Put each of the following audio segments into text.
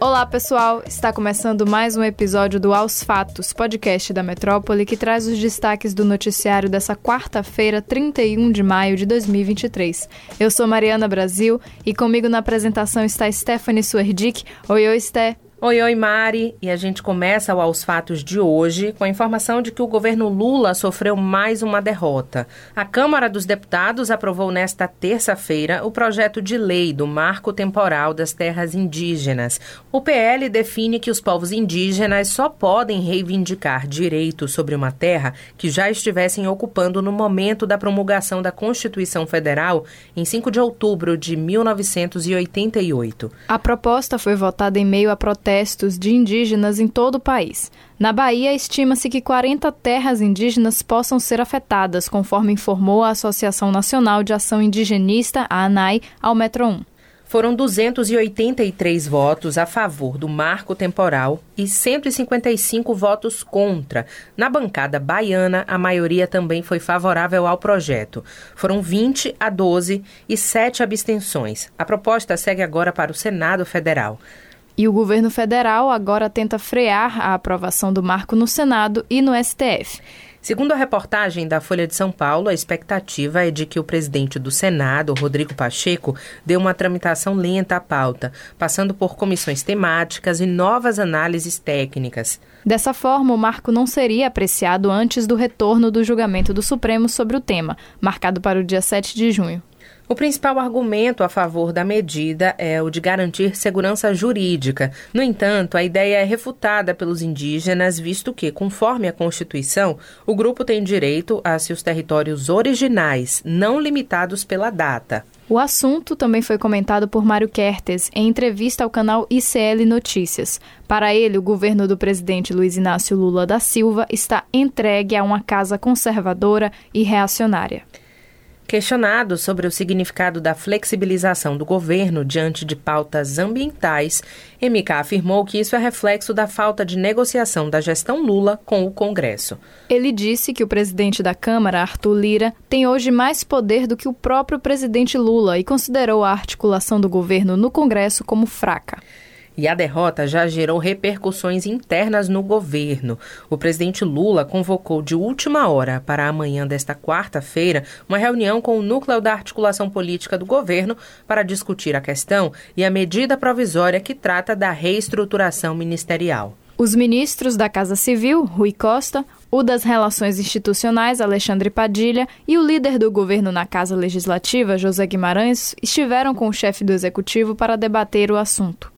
Olá, pessoal! Está começando mais um episódio do Aos Fatos, podcast da Metrópole, que traz os destaques do noticiário dessa quarta-feira, 31 de maio de 2023. Eu sou Mariana Brasil e comigo na apresentação está Stephanie Suerdick. Oi, oi, Sté! Oi, oi, Mari. E a gente começa o Aos Fatos de hoje com a informação de que o governo Lula sofreu mais uma derrota. A Câmara dos Deputados aprovou nesta terça-feira o projeto de lei do Marco Temporal das Terras Indígenas. O PL define que os povos indígenas só podem reivindicar direitos sobre uma terra que já estivessem ocupando no momento da promulgação da Constituição Federal em 5 de outubro de 1988. A proposta foi votada em meio a protestos protestos de indígenas em todo o país. Na Bahia, estima-se que 40 terras indígenas possam ser afetadas, conforme informou a Associação Nacional de Ação Indigenista, a ANAI, ao Metro 1 foram 283 votos a favor do marco temporal e 155 votos contra. Na bancada baiana, a maioria também foi favorável ao projeto. Foram 20 a 12 e 7 abstenções. A proposta segue agora para o Senado Federal. E o governo federal agora tenta frear a aprovação do marco no Senado e no STF. Segundo a reportagem da Folha de São Paulo, a expectativa é de que o presidente do Senado, Rodrigo Pacheco, dê uma tramitação lenta à pauta, passando por comissões temáticas e novas análises técnicas. Dessa forma, o marco não seria apreciado antes do retorno do julgamento do Supremo sobre o tema, marcado para o dia 7 de junho. O principal argumento a favor da medida é o de garantir segurança jurídica. No entanto, a ideia é refutada pelos indígenas, visto que, conforme a Constituição, o grupo tem direito a seus territórios originais, não limitados pela data. O assunto também foi comentado por Mário Kertes em entrevista ao canal ICL Notícias. Para ele, o governo do presidente Luiz Inácio Lula da Silva está entregue a uma casa conservadora e reacionária. Questionado sobre o significado da flexibilização do governo diante de pautas ambientais, MK afirmou que isso é reflexo da falta de negociação da gestão Lula com o Congresso. Ele disse que o presidente da Câmara, Arthur Lira, tem hoje mais poder do que o próprio presidente Lula e considerou a articulação do governo no Congresso como fraca. E a derrota já gerou repercussões internas no governo. O presidente Lula convocou de última hora para amanhã desta quarta-feira uma reunião com o núcleo da articulação política do governo para discutir a questão e a medida provisória que trata da reestruturação ministerial. Os ministros da Casa Civil, Rui Costa, o das Relações Institucionais, Alexandre Padilha, e o líder do governo na Casa Legislativa, José Guimarães, estiveram com o chefe do executivo para debater o assunto.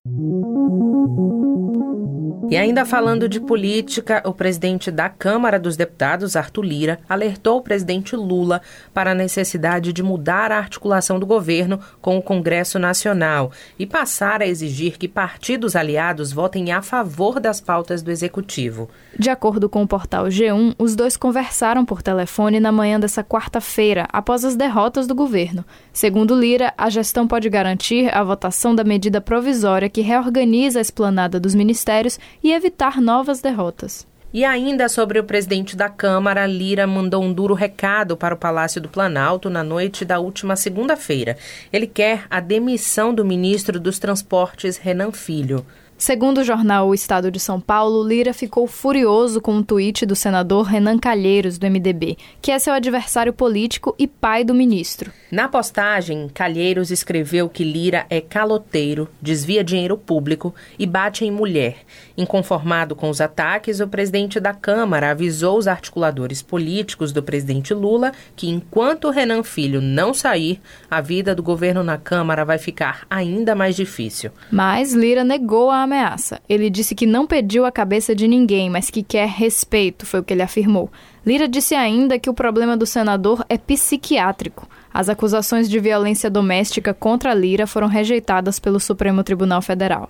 E ainda falando de política, o presidente da Câmara dos Deputados, Arthur Lira, alertou o presidente Lula para a necessidade de mudar a articulação do governo com o Congresso Nacional e passar a exigir que partidos aliados votem a favor das pautas do executivo. De acordo com o portal G1, os dois conversaram por telefone na manhã dessa quarta-feira, após as derrotas do governo. Segundo Lira, a gestão pode garantir a votação da medida provisória que reorganiza a esplanada dos ministérios e evitar novas derrotas. E ainda sobre o presidente da Câmara, Lira mandou um duro recado para o Palácio do Planalto na noite da última segunda-feira. Ele quer a demissão do ministro dos Transportes, Renan Filho. Segundo o jornal O Estado de São Paulo, Lira ficou furioso com um tweet do senador Renan Calheiros, do MDB, que é seu adversário político e pai do ministro. Na postagem, Calheiros escreveu que Lira é caloteiro, desvia dinheiro público e bate em mulher. Inconformado com os ataques, o presidente da Câmara avisou os articuladores políticos do presidente Lula que, enquanto Renan Filho não sair, a vida do governo na Câmara vai ficar ainda mais difícil. Mas Lira negou a ameaça. Ele disse que não pediu a cabeça de ninguém, mas que quer respeito, foi o que ele afirmou. Lira disse ainda que o problema do senador é psiquiátrico. As acusações de violência doméstica contra Lira foram rejeitadas pelo Supremo Tribunal Federal.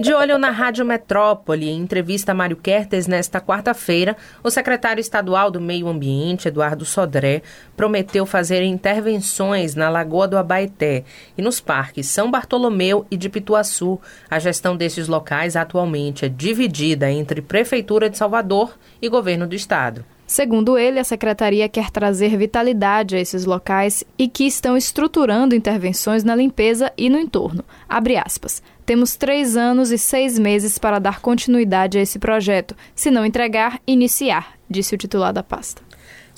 De olho na Rádio Metrópole, em entrevista a Mário Kertes nesta quarta-feira, o secretário estadual do Meio Ambiente, Eduardo Sodré, prometeu fazer intervenções na Lagoa do Abaeté e nos parques São Bartolomeu e de Pituaçu. A gestão desses locais atualmente é dividida entre Prefeitura de Salvador e Governo do Estado. Segundo ele, a secretaria quer trazer vitalidade a esses locais e que estão estruturando intervenções na limpeza e no entorno. Temos três anos e seis meses para dar continuidade a esse projeto. Se não entregar, iniciar, disse o titular da pasta.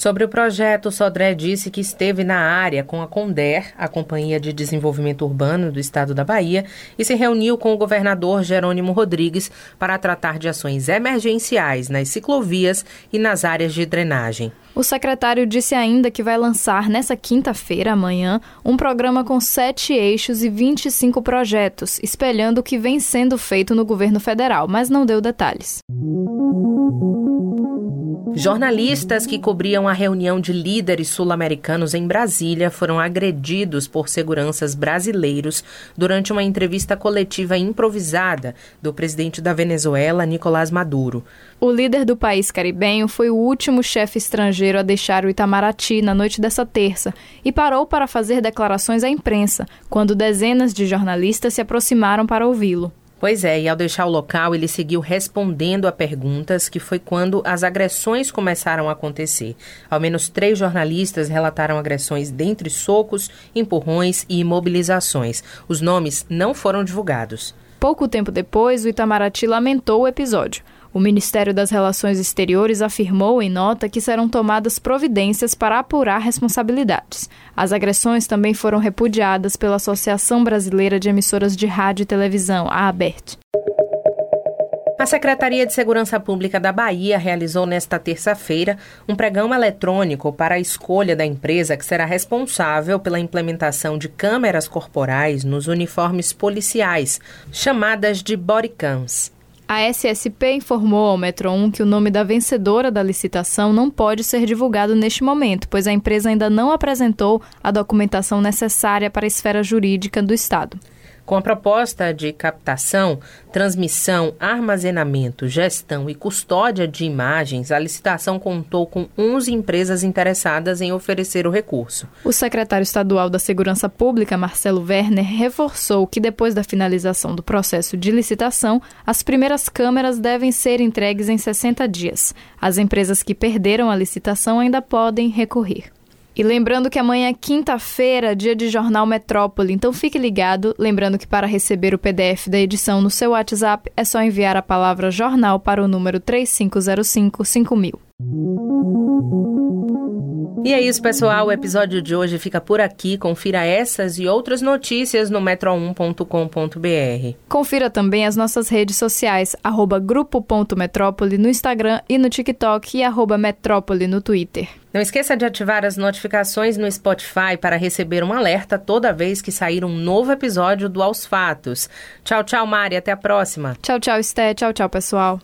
Sobre o projeto, Sodré disse que esteve na área com a Conder, a Companhia de Desenvolvimento Urbano do Estado da Bahia, e se reuniu com o governador Jerônimo Rodrigues para tratar de ações emergenciais nas ciclovias e nas áreas de drenagem. O secretário disse ainda que vai lançar nessa quinta-feira, amanhã, um programa com sete eixos e 25 projetos, espelhando o que vem sendo feito no governo federal, mas não deu detalhes. Jornalistas que cobriam a reunião de líderes sul-americanos em Brasília foram agredidos por seguranças brasileiros durante uma entrevista coletiva improvisada do presidente da Venezuela, Nicolás Maduro. O líder do país caribenho foi o último chefe estrangeiro a deixar o Itamaraty na noite dessa terça e parou para fazer declarações à imprensa, quando dezenas de jornalistas se aproximaram para ouvi-lo. Pois é, e ao deixar o local, ele seguiu respondendo a perguntas, que foi quando as agressões começaram a acontecer. Ao menos três jornalistas relataram agressões dentre socos, empurrões e imobilizações. Os nomes não foram divulgados. Pouco tempo depois, o Itamaraty lamentou o episódio. O Ministério das Relações Exteriores afirmou em nota que serão tomadas providências para apurar responsabilidades. As agressões também foram repudiadas pela Associação Brasileira de Emissoras de Rádio e Televisão, a ABERT. A Secretaria de Segurança Pública da Bahia realizou nesta terça-feira um pregão eletrônico para a escolha da empresa que será responsável pela implementação de câmeras corporais nos uniformes policiais, chamadas de bodycams. A SSP informou ao Metro 1 que o nome da vencedora da licitação não pode ser divulgado neste momento, pois a empresa ainda não apresentou a documentação necessária para a esfera jurídica do Estado. Com a proposta de captação, transmissão, armazenamento, gestão e custódia de imagens, a licitação contou com 11 empresas interessadas em oferecer o recurso. O secretário estadual da Segurança Pública, Marcelo Werner, reforçou que depois da finalização do processo de licitação, as primeiras câmeras devem ser entregues em 60 dias. As empresas que perderam a licitação ainda podem recorrer. E lembrando que amanhã é quinta-feira, dia de Jornal Metrópole, então fique ligado. Lembrando que para receber o PDF da edição no seu WhatsApp é só enviar a palavra jornal para o número 3505 5000. E é isso, pessoal. O episódio de hoje fica por aqui. Confira essas e outras notícias no metro1.com.br. Confira também as nossas redes sociais, arroba grupo.metrópole no Instagram e no TikTok e arroba metrópole no Twitter. Não esqueça de ativar as notificações no Spotify para receber um alerta toda vez que sair um novo episódio do Aos Fatos. Tchau, tchau, Mari. Até a próxima. Tchau, tchau, Esté. Tchau, tchau, pessoal.